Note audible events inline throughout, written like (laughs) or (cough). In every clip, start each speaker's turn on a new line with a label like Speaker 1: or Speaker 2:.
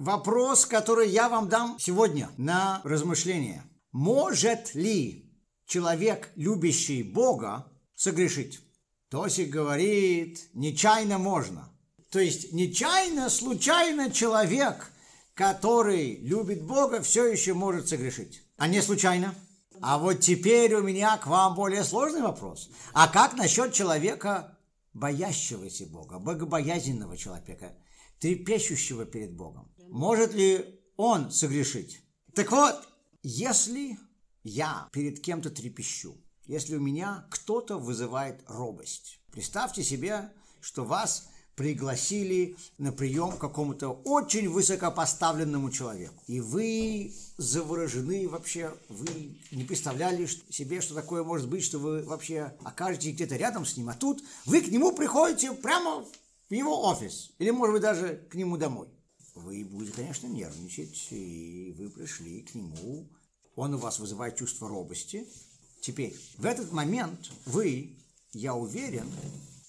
Speaker 1: вопрос, который я вам дам сегодня на размышление. Может ли человек, любящий Бога, согрешить? Тосик говорит, нечаянно можно. То есть нечаянно, случайно человек, который любит Бога, все еще может согрешить. А не случайно? А вот теперь у меня к вам более сложный вопрос. А как насчет человека, боящегося Бога, богобоязненного человека, трепещущего перед Богом? Может ли он согрешить? Так вот, если я перед кем-то трепещу, если у меня кто-то вызывает робость, представьте себе, что вас пригласили на прием к какому-то очень высокопоставленному человеку. И вы заворожены вообще, вы не представляли себе, что такое может быть, что вы вообще окажетесь где-то рядом с ним, а тут вы к нему приходите прямо в его офис, или, может быть, даже к нему домой. Вы будете, конечно, нервничать, и вы пришли к нему, он у вас вызывает чувство робости. Теперь, в этот момент вы, я уверен,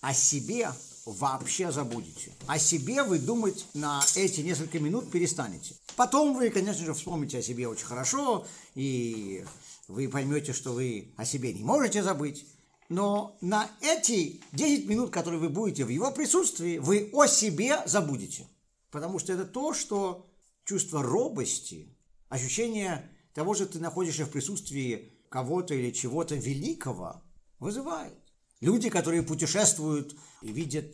Speaker 1: о себе вообще забудете. О себе вы думать на эти несколько минут перестанете. Потом вы, конечно же, вспомните о себе очень хорошо, и вы поймете, что вы о себе не можете забыть. Но на эти 10 минут, которые вы будете в его присутствии, вы о себе забудете. Потому что это то, что чувство робости, ощущение того, что ты находишься в присутствии кого-то или чего-то великого, вызывает. Люди, которые путешествуют и видят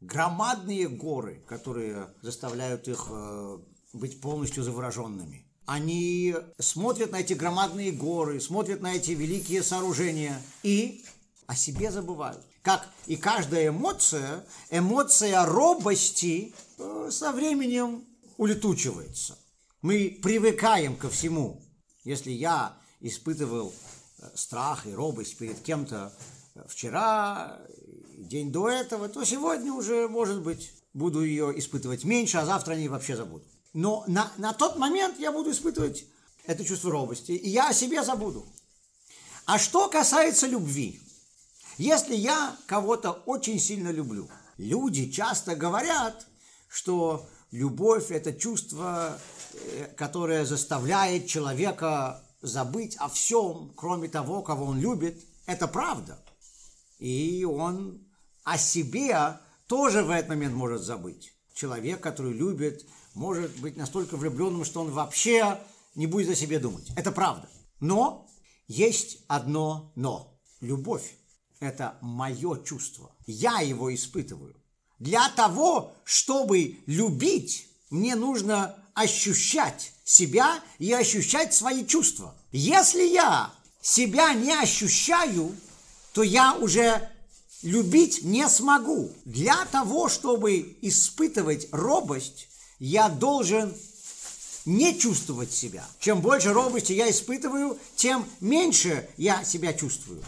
Speaker 1: громадные горы, которые заставляют их э, быть полностью завороженными. Они смотрят на эти громадные горы, смотрят на эти великие сооружения и о себе забывают. Как и каждая эмоция, эмоция робости э, со временем улетучивается. Мы привыкаем ко всему. Если я испытывал э, страх и робость перед кем-то вчера, день до этого, то сегодня уже, может быть, буду ее испытывать меньше, а завтра они вообще забуду. Но на, на тот момент я буду испытывать это чувство робости, и я о себе забуду. А что касается любви, если я кого-то очень сильно люблю, люди часто говорят, что любовь – это чувство, э, которое заставляет человека забыть о всем, кроме того, кого он любит. Это правда – и он о себе тоже в этот момент может забыть. Человек, который любит, может быть настолько влюбленным, что он вообще не будет о себе думать. Это правда. Но есть одно но. Любовь – это мое чувство. Я его испытываю. Для того, чтобы любить, мне нужно ощущать себя и ощущать свои чувства. Если я себя не ощущаю, то я уже любить не смогу. Для того, чтобы испытывать робость, я должен не чувствовать себя. Чем больше робости я испытываю, тем меньше я себя чувствую.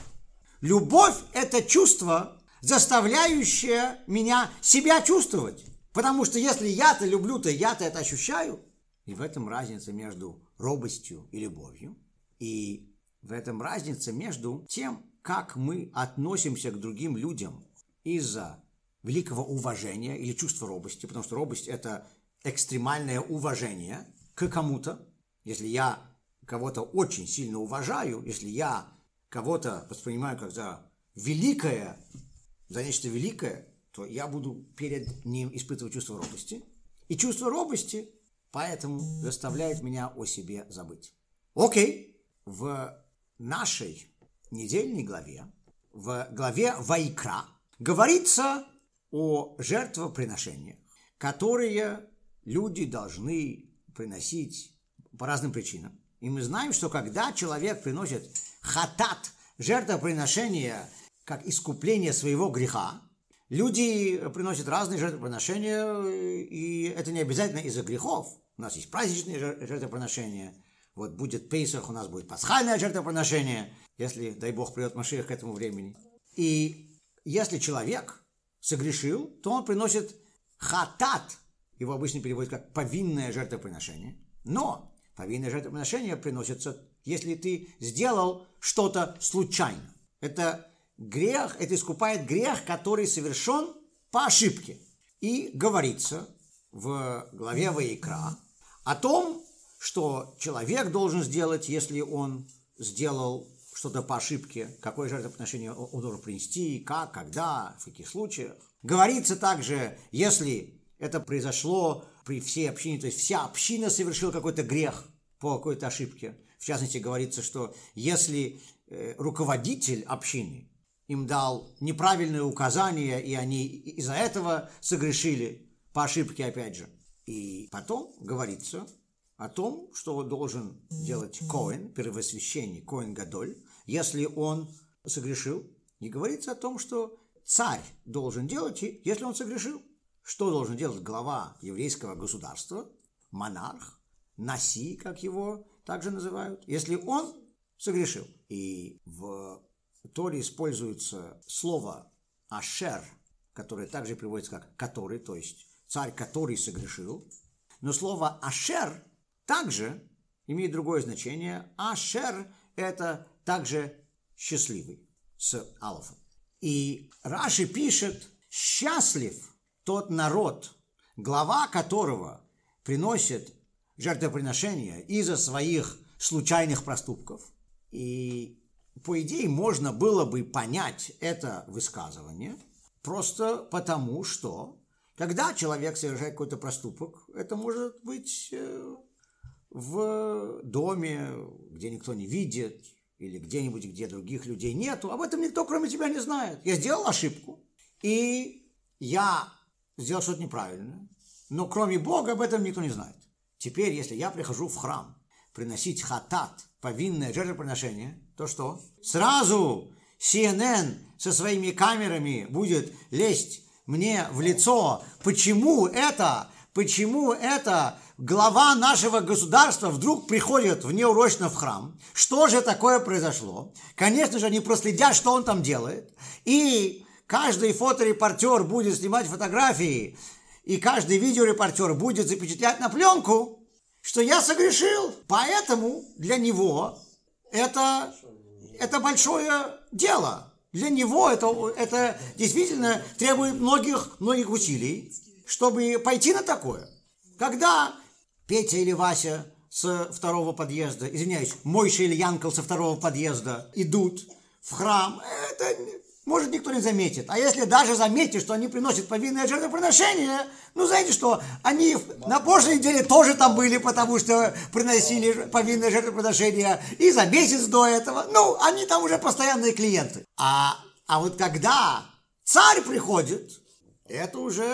Speaker 1: Любовь – это чувство, заставляющее меня себя чувствовать. Потому что если я-то люблю, то я-то это ощущаю. И в этом разница между робостью и любовью. И в этом разница между тем, как мы относимся к другим людям из-за великого уважения или чувства робости, потому что робость – это экстремальное уважение к кому-то. Если я кого-то очень сильно уважаю, если я кого-то воспринимаю как за великое, за нечто великое, то я буду перед ним испытывать чувство робости. И чувство робости поэтому заставляет меня о себе забыть. Окей, в нашей недельной главе, в главе Вайкра, говорится о жертвоприношениях, которые люди должны приносить по разным причинам. И мы знаем, что когда человек приносит хатат, жертвоприношение, как искупление своего греха, люди приносят разные жертвоприношения, и это не обязательно из-за грехов. У нас есть праздничные жертвоприношения, вот будет Пейсах, у нас будет пасхальное жертвоприношение, если, дай Бог, придет Машиах к этому времени. И если человек согрешил, то он приносит хатат, его обычно переводят как повинное жертвоприношение. Но повинное жертвоприношение приносится, если ты сделал что-то случайно. Это грех, это искупает грех, который совершен по ошибке. И говорится в главе Ваикра о том, что человек должен сделать, если он сделал что-то по ошибке, какое жертвоприношение он должен принести, как, когда, в каких случаях. Говорится также, если это произошло при всей общине, то есть вся община совершила какой-то грех по какой-то ошибке. В частности, говорится, что если э, руководитель общины им дал неправильные указания, и они из-за этого согрешили по ошибке, опять же. И потом говорится о том, что должен делать Коэн, первосвященник, Коэн Гадоль, если он согрешил. И говорится о том, что царь должен делать, если он согрешил. Что должен делать глава еврейского государства, монарх, наси, как его также называют, если он согрешил. И в Торе используется слово «ашер», которое также приводится как «который», то есть царь, который согрешил. Но слово «ашер» также имеет другое значение. «Ашер» – это также счастливый с алфом. И Раши пишет «счастлив тот народ, глава которого приносит жертвоприношения из-за своих случайных проступков». И по идее можно было бы понять это высказывание просто потому, что когда человек совершает какой-то проступок, это может быть э, в доме, где никто не видит, или где-нибудь, где других людей нету, об этом никто, кроме тебя, не знает. Я сделал ошибку, и я сделал что-то неправильное, но кроме Бога об этом никто не знает. Теперь, если я прихожу в храм приносить хатат, повинное жертвоприношение, то что? Сразу CNN со своими камерами будет лезть мне в лицо. Почему это? Почему это глава нашего государства вдруг приходит внеурочно в храм. Что же такое произошло? Конечно же, они проследят, что он там делает. И каждый фоторепортер будет снимать фотографии, и каждый видеорепортер будет запечатлять на пленку, что я согрешил. Поэтому для него это, это большое дело. Для него это, это действительно требует многих, многих усилий, чтобы пойти на такое. Когда Петя или Вася с второго подъезда, извиняюсь, Мойша или Янкл со второго подъезда идут в храм, это может никто не заметит. А если даже заметит, что они приносят повинное жертвоприношение, ну знаете что, они на прошлой неделе тоже там были, потому что приносили повинное жертвоприношение и за месяц до этого. Ну, они там уже постоянные клиенты. А, а вот когда царь приходит, это уже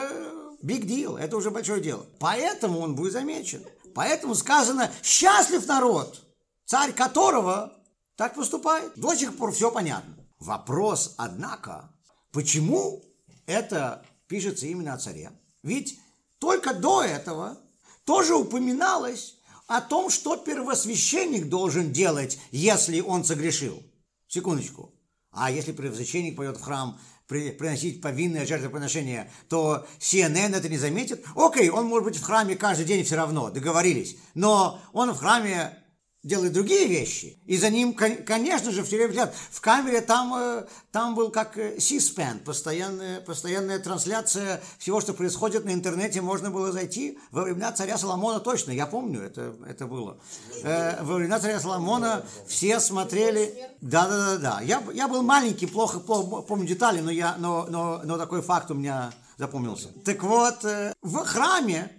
Speaker 1: big deal, это уже большое дело. Поэтому он будет замечен. Поэтому сказано, счастлив народ, царь которого так поступает. До сих пор все понятно. Вопрос, однако, почему это пишется именно о царе? Ведь только до этого тоже упоминалось о том, что первосвященник должен делать, если он согрешил. Секундочку. А если первосвященник пойдет в храм приносить повинное жертвоприношение, то CNN это не заметит. Окей, он может быть в храме каждый день все равно, договорились. Но он в храме делает другие вещи. И за ним, конечно же, все время взгляд. В камере там, э, там был как э, C-SPAN, постоянная, постоянная трансляция всего, что происходит на интернете. Можно было зайти во времена царя Соломона точно, я помню, это, это было. Э, во времена царя Соломона все смотрели... Да-да-да-да. Я, я был маленький, плохо, плохо помню детали, но, я, но, но, но такой факт у меня запомнился. Так вот, в храме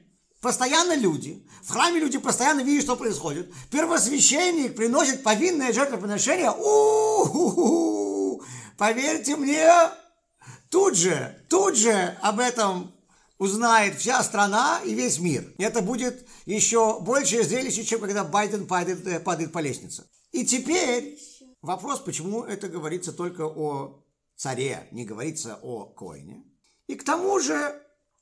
Speaker 1: Постоянно люди, в храме люди постоянно видят, что происходит. Первосвященник приносит повинное жертвоприношение. У-ху-ху! Поверьте мне, тут же, тут же об этом узнает вся страна и весь мир. Это будет еще большее зрелище, чем когда Байден падает, э, падает по лестнице. И теперь вопрос, почему это говорится только о царе, не говорится о коине. И к тому же,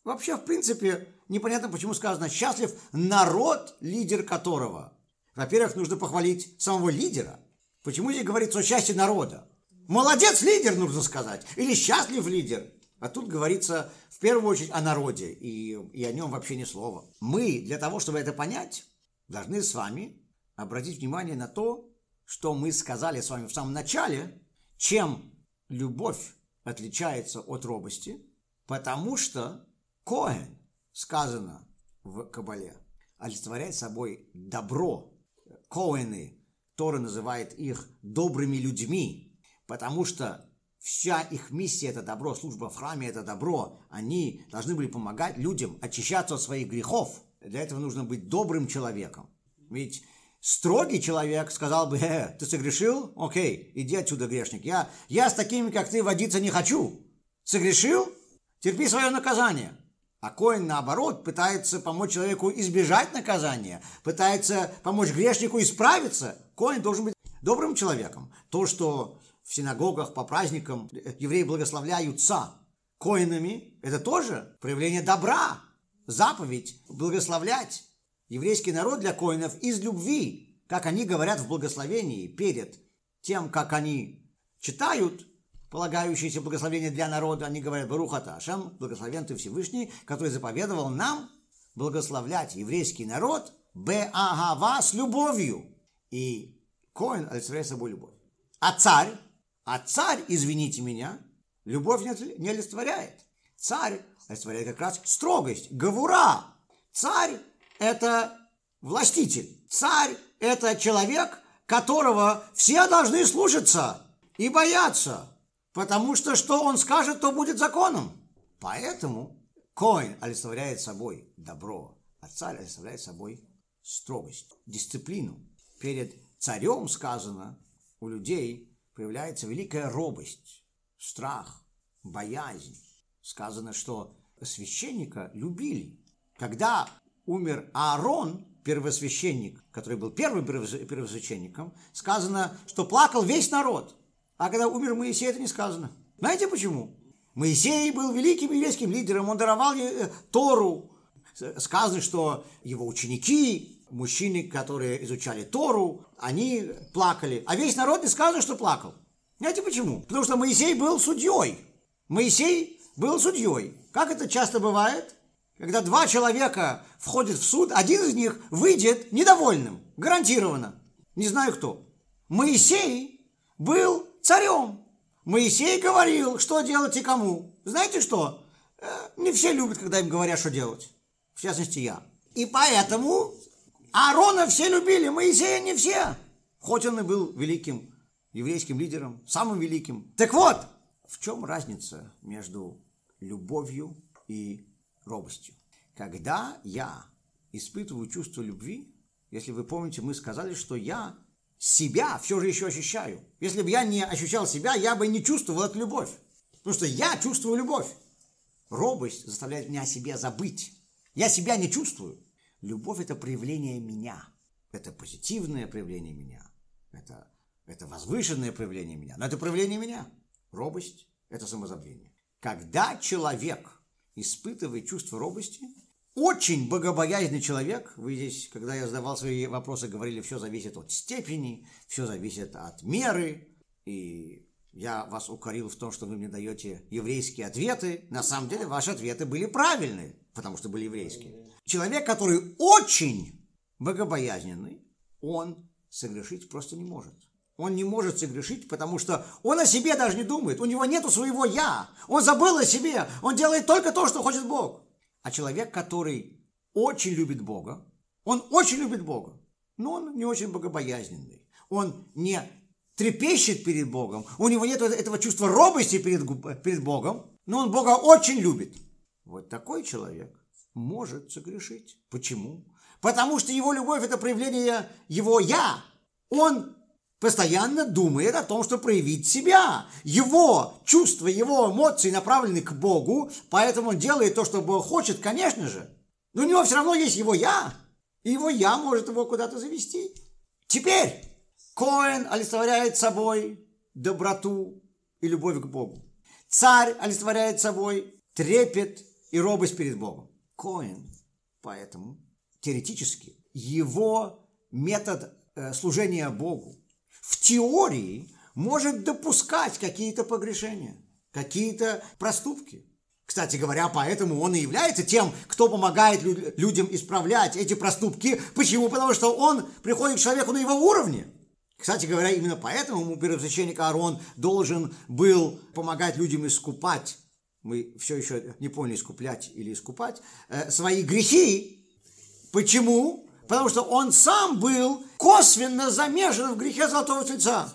Speaker 1: вообще, в принципе, непонятно, почему сказано «счастлив народ, лидер которого». Во-первых, нужно похвалить самого лидера. Почему здесь говорится о счастье народа? Молодец лидер, нужно сказать. Или счастлив лидер. А тут говорится в первую очередь о народе, и, и о нем вообще ни слова. Мы для того, чтобы это понять, должны с вами обратить внимание на то, что мы сказали с вами в самом начале, чем любовь отличается от робости, потому что Коэн сказано в Кабале, олицетворяет собой добро. Коэны, Тора называет их добрыми людьми, потому что вся их миссия – это добро, служба в храме – это добро. Они должны были помогать людям очищаться от своих грехов. Для этого нужно быть добрым человеком. Ведь строгий человек сказал бы, э, ты согрешил? Окей, иди отсюда, грешник. Я, я с такими, как ты, водиться не хочу. Согрешил? Терпи свое наказание. А Коин, наоборот, пытается помочь человеку избежать наказания, пытается помочь грешнику исправиться. Коин должен быть добрым человеком. То, что в синагогах по праздникам евреи благословляются коинами, это тоже проявление добра, заповедь благословлять еврейский народ для коинов из любви, как они говорят в благословении перед тем, как они читают полагающиеся благословения для народа, они говорят Барухата Ашем, благословен ты Всевышний, который заповедовал нам благословлять еврейский народ Беагава с любовью. И Коин олицетворяет собой любовь. А царь, а царь, извините меня, любовь не олицетворяет. Царь олицетворяет как раз строгость, гавура. Царь – это властитель. Царь – это человек, которого все должны слушаться и бояться потому что что он скажет, то будет законом. Поэтому Коин олицетворяет собой добро, а царь олицетворяет собой строгость, дисциплину. Перед царем сказано, у людей появляется великая робость, страх, боязнь. Сказано, что священника любили. Когда умер Аарон, первосвященник, который был первым первосвященником, сказано, что плакал весь народ. А когда умер Моисей, это не сказано. Знаете почему? Моисей был великим еврейским лидером, он даровал э, Тору. Сказано, что его ученики, мужчины, которые изучали Тору, они плакали. А весь народ не сказано, что плакал. Знаете почему? Потому что Моисей был судьей. Моисей был судьей. Как это часто бывает? Когда два человека входят в суд, один из них выйдет недовольным. Гарантированно. Не знаю кто. Моисей был царем. Моисей говорил, что делать и кому. Знаете что? Э, не все любят, когда им говорят, что делать. В частности, я. И поэтому Аарона все любили, Моисея не все. Хоть он и был великим еврейским лидером, самым великим. Так вот, в чем разница между любовью и робостью? Когда я испытываю чувство любви, если вы помните, мы сказали, что я себя все же еще ощущаю. Если бы я не ощущал себя, я бы не чувствовал эту любовь. Потому что я чувствую любовь. Робость заставляет меня о себе забыть. Я себя не чувствую. Любовь – это проявление меня. Это позитивное проявление меня. Это, это возвышенное проявление меня. Но это проявление меня. Робость – это самозабвение. Когда человек испытывает чувство робости – очень богобоязненный человек. Вы здесь, когда я задавал свои вопросы, говорили, все зависит от степени, все зависит от меры. И я вас укорил в том, что вы мне даете еврейские ответы. На самом деле ваши ответы были правильные, потому что были еврейские. Человек, который очень богобоязненный, он согрешить просто не может. Он не может согрешить, потому что он о себе даже не думает. У него нету своего «я». Он забыл о себе. Он делает только то, что хочет Бог. А человек, который очень любит Бога, он очень любит Бога, но он не очень богобоязненный. Он не трепещет перед Богом, у него нет этого чувства робости перед, перед Богом, но он Бога очень любит. Вот такой человек может согрешить. Почему? Потому что его любовь – это проявление его «я». Он постоянно думает о том, что проявить себя. Его чувства, его эмоции направлены к Богу, поэтому он делает то, что Бог хочет, конечно же. Но у него все равно есть его «я», и его «я» может его куда-то завести. Теперь Коэн олицетворяет собой доброту и любовь к Богу. Царь олицетворяет собой трепет и робость перед Богом. Коэн, поэтому теоретически его метод э, служения Богу в теории может допускать какие-то погрешения, какие-то проступки. Кстати говоря, поэтому он и является тем, кто помогает людям исправлять эти проступки. Почему? Потому что он приходит к человеку на его уровне. Кстати говоря, именно поэтому ему первосвященник Аарон должен был помогать людям искупать, мы все еще не поняли, искуплять или искупать, э, свои грехи, Почему? Потому что он сам был косвенно замешан в грехе Золотого Тельца.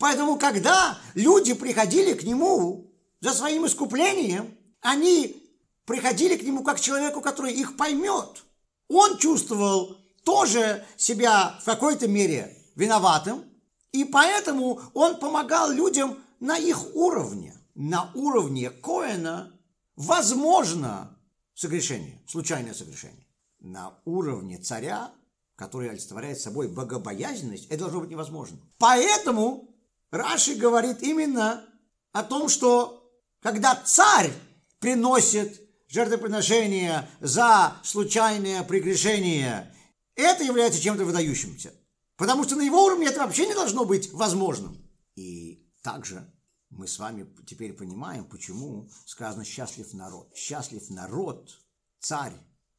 Speaker 1: Поэтому, когда люди приходили к нему за своим искуплением, они приходили к нему как человеку, который их поймет. Он чувствовал тоже себя в какой-то мере виноватым, и поэтому он помогал людям на их уровне. На уровне Коэна возможно согрешение, случайное согрешение. На уровне царя, который олицетворяет собой богобоязненность, это должно быть невозможно. Поэтому Раши говорит именно о том, что когда царь приносит жертвоприношение за случайное прегрешение, это является чем-то выдающимся. Потому что на его уровне это вообще не должно быть возможным. И также мы с вами теперь понимаем, почему сказано «счастлив народ». Счастлив народ, царь,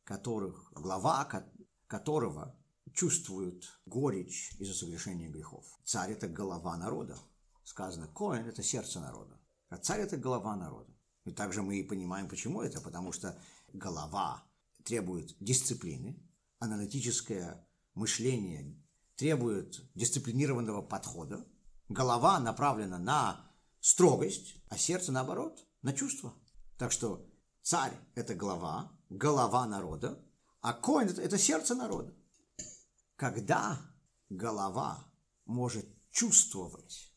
Speaker 1: которых, глава которого чувствует горечь из-за совершения грехов. Царь – это голова народа. Сказано, Коэн – это сердце народа. А царь – это голова народа. И также мы и понимаем, почему это. Потому что голова требует дисциплины, аналитическое мышление требует дисциплинированного подхода. Голова направлена на строгость, а сердце, наоборот, на чувство. Так что царь – это голова, голова народа, а коин – это сердце народа. Когда голова может чувствовать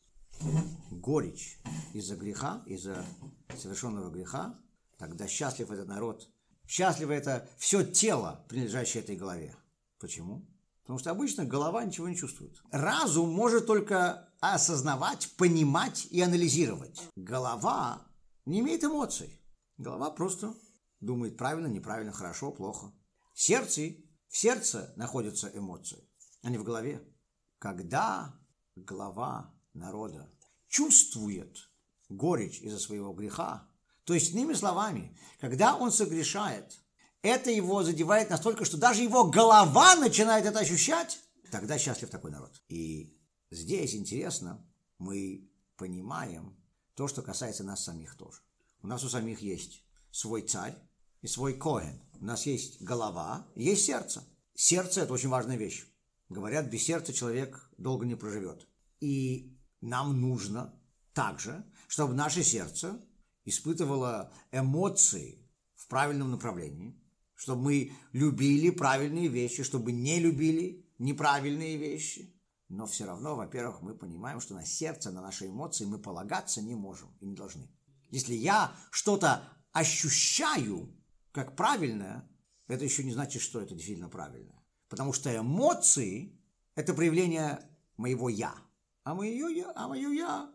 Speaker 1: горечь из-за греха, из-за совершенного греха, тогда счастлив этот народ. Счастливо это все тело, принадлежащее этой голове. Почему? Потому что обычно голова ничего не чувствует. Разум может только осознавать, понимать и анализировать. Голова не имеет эмоций. Голова просто думает правильно, неправильно, хорошо, плохо. Сердце, в сердце находятся эмоции, а не в голове. Когда глава народа чувствует горечь из-за своего греха, то есть, иными словами, когда он согрешает, это его задевает настолько, что даже его голова начинает это ощущать, тогда счастлив такой народ. И здесь интересно, мы понимаем то, что касается нас самих тоже. У нас у самих есть свой царь и свой коэн. У нас есть голова, есть сердце. Сердце – это очень важная вещь. Говорят, без сердца человек долго не проживет. И нам нужно также, чтобы наше сердце испытывало эмоции в правильном направлении, чтобы мы любили правильные вещи, чтобы не любили неправильные вещи. Но все равно, во-первых, мы понимаем, что на сердце, на наши эмоции мы полагаться не можем и не должны. Если я что-то ощущаю как правильное, это еще не значит, что это действительно правильно. Потому что эмоции – это проявление моего «я». А мое «я», а мое «я»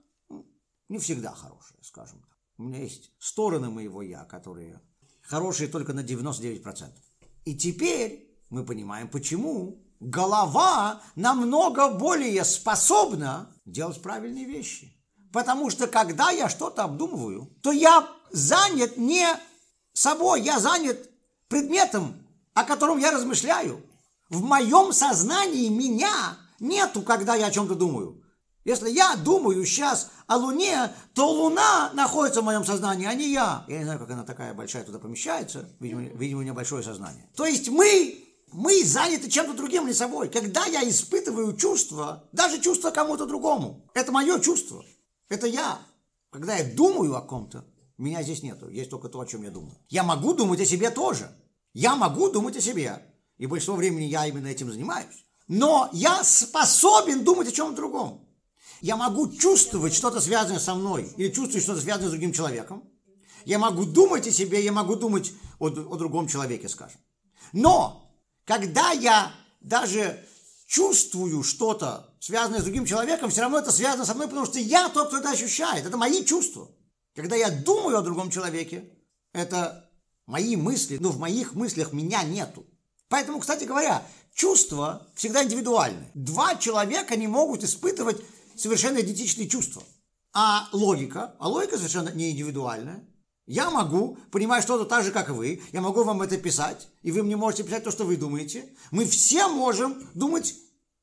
Speaker 1: не всегда хорошее, скажем так. У меня есть стороны моего «я», которые хорошие только на 99%. И теперь мы понимаем, почему голова намного более способна делать правильные вещи. Потому что когда я что-то обдумываю, то я занят не собой, я занят предметом, о котором я размышляю. В моем сознании меня нету, когда я о чем-то думаю. Если я думаю сейчас о Луне, то Луна находится в моем сознании, а не я. Я не знаю, как она такая большая туда помещается. Видимо, видимо у нее большое сознание. То есть мы, мы заняты чем-то другим, не собой. Когда я испытываю чувство, даже чувство кому-то другому, это мое чувство. Это я. Когда я думаю о ком-то, меня здесь нету. Есть только то, о чем я думаю. Я могу думать о себе тоже. Я могу думать о себе. И большинство времени я именно этим занимаюсь. Но я способен думать о чем-то другом. Я могу чувствовать что-то связанное со мной или чувствовать что-то связанное с другим человеком. Я могу думать о себе, я могу думать о, о другом человеке, скажем. Но когда я даже чувствую что-то, связанное с другим человеком, все равно это связано со мной, потому что я тот, кто это ощущает. Это мои чувства. Когда я думаю о другом человеке, это мои мысли, но в моих мыслях меня нету. Поэтому, кстати говоря, чувства всегда индивидуальны. Два человека не могут испытывать совершенно идентичные чувства. А логика, а логика совершенно не индивидуальная. Я могу понимать что-то так же, как вы. Я могу вам это писать, и вы мне можете писать то, что вы думаете. Мы все можем думать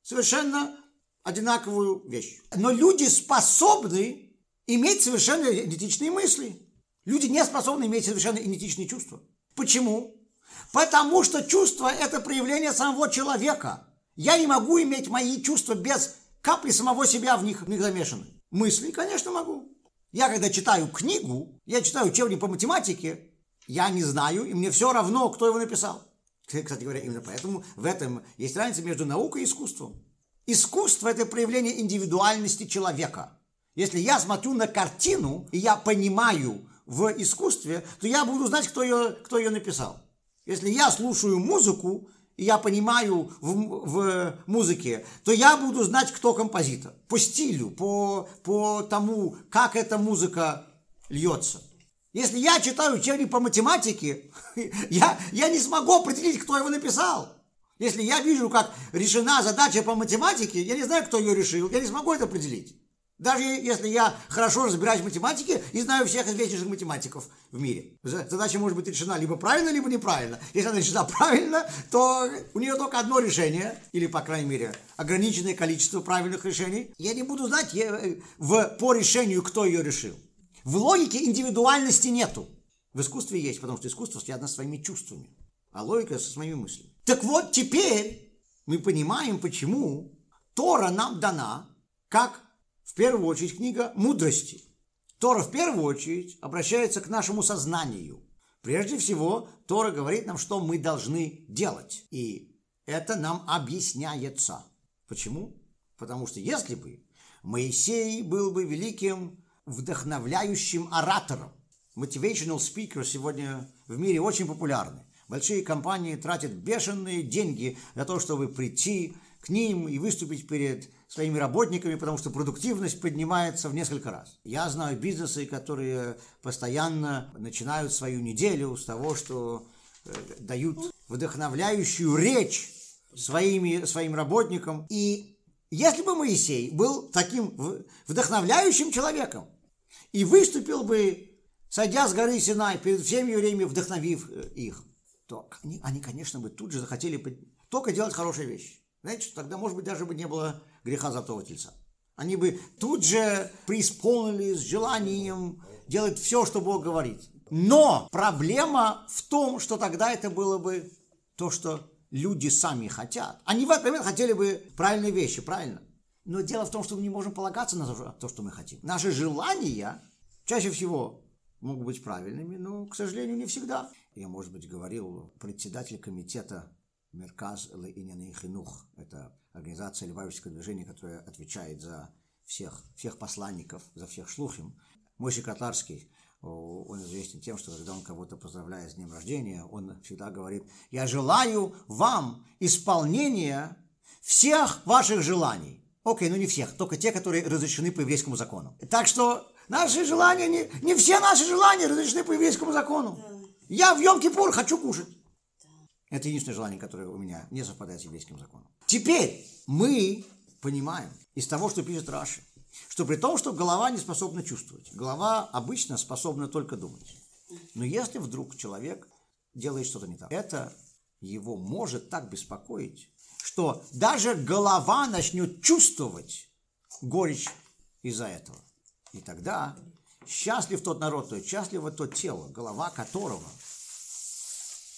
Speaker 1: совершенно одинаковую вещь. Но люди способны иметь совершенно идентичные мысли. Люди не способны иметь совершенно идентичные чувства. Почему? Потому что чувство – это проявление самого человека. Я не могу иметь мои чувства без капли самого себя в них замешаны. Мысли, конечно, могу. Я когда читаю книгу, я читаю учебник по математике, я не знаю, и мне все равно, кто его написал. Кстати говоря, именно поэтому в этом есть разница между наукой и искусством. Искусство – это проявление индивидуальности человека. Если я смотрю на картину, и я понимаю в искусстве, то я буду знать, кто ее, кто ее написал. Если я слушаю музыку, я понимаю в, в музыке, то я буду знать, кто композитор. По стилю, по, по тому, как эта музыка льется. Если я читаю учебник по математике, (laughs) я, я не смогу определить, кто его написал. Если я вижу, как решена задача по математике, я не знаю, кто ее решил, я не смогу это определить. Даже если я хорошо разбираюсь в математике и знаю всех известнейших математиков в мире. Задача может быть решена либо правильно, либо неправильно. Если она решена (laughs) правильно, то у нее только одно решение, или, по крайней мере, ограниченное количество правильных решений. Я не буду знать э, в, по решению, кто ее решил. В логике индивидуальности нету. В искусстве есть, потому что искусство связано с своими чувствами, а логика со своими мыслями. Так вот, теперь мы понимаем, почему Тора нам дана как в первую очередь книга мудрости. Тора в первую очередь обращается к нашему сознанию. Прежде всего, Тора говорит нам, что мы должны делать. И это нам объясняется. Почему? Потому что если бы Моисей был бы великим вдохновляющим оратором, motivational speaker сегодня в мире очень популярны. Большие компании тратят бешеные деньги для того, чтобы прийти к ним и выступить перед своими работниками, потому что продуктивность поднимается в несколько раз. Я знаю бизнесы, которые постоянно начинают свою неделю с того, что э, дают вдохновляющую речь своими, своим работникам. И если бы Моисей был таким вдохновляющим человеком и выступил бы, сойдя с горы Синай, перед всеми евреями, вдохновив э, их, то они, они, конечно, бы тут же захотели только делать хорошие вещи. Знаете, тогда, может быть, даже бы не было греха тельца. Они бы тут же преисполнились желанием делать все, что Бог говорит. Но проблема в том, что тогда это было бы то, что люди сами хотят. Они в этот момент хотели бы правильные вещи, правильно? Но дело в том, что мы не можем полагаться на то, что мы хотим. Наши желания чаще всего могут быть правильными, но, к сожалению, не всегда. Я, может быть, говорил председатель комитета Мерказ Лейняный Хинух. Это организация Леваевского движения, которая отвечает за всех, всех посланников, за всех шлухим. Мойши Катарский, он известен тем, что когда он кого-то поздравляет с днем рождения, он всегда говорит, я желаю вам исполнения всех ваших желаний. Окей, ну не всех, только те, которые разрешены по еврейскому закону. Так что наши желания, не, не все наши желания разрешены по еврейскому закону. Я в Йом-Кипур хочу кушать. Это единственное желание, которое у меня не совпадает с еврейским законом. Теперь мы понимаем из того, что пишет Раши, что при том, что голова не способна чувствовать, голова обычно способна только думать. Но если вдруг человек делает что-то не так, это его может так беспокоить, что даже голова начнет чувствовать горечь из-за этого. И тогда счастлив тот народ, то счастливо то тело, голова которого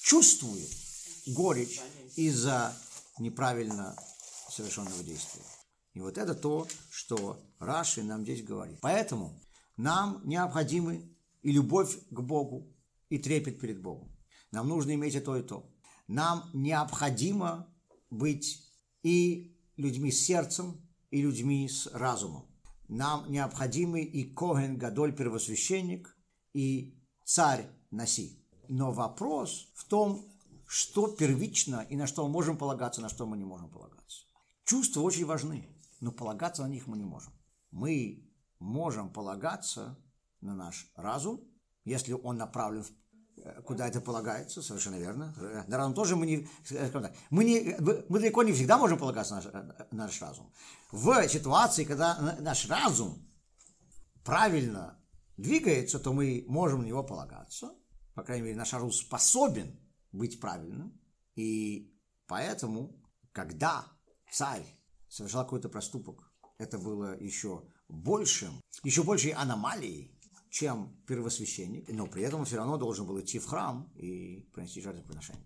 Speaker 1: чувствует горечь из-за неправильно совершенного действия. И вот это то, что Раши нам здесь говорит. Поэтому нам необходимы и любовь к Богу, и трепет перед Богом. Нам нужно иметь и то, и то. Нам необходимо быть и людьми с сердцем, и людьми с разумом. Нам необходимы и Коген Гадоль первосвященник, и царь Наси. Но вопрос в том, что первично и на что мы можем полагаться, на что мы не можем полагаться. Чувства очень важны, но полагаться на них мы не можем. Мы можем полагаться на наш разум, если он направлен э, куда это полагается, совершенно верно. На разум тоже мы не, так, мы, не, мы далеко не всегда можем полагаться на наш, на наш разум. В ситуации, когда наш разум правильно двигается, то мы можем на него полагаться. По крайней мере, наш разум способен быть правильным. И поэтому, когда царь совершал какой-то проступок, это было еще большим, еще большей аномалией, чем первосвященник, но при этом он все равно должен был идти в храм и принести жертвоприношение.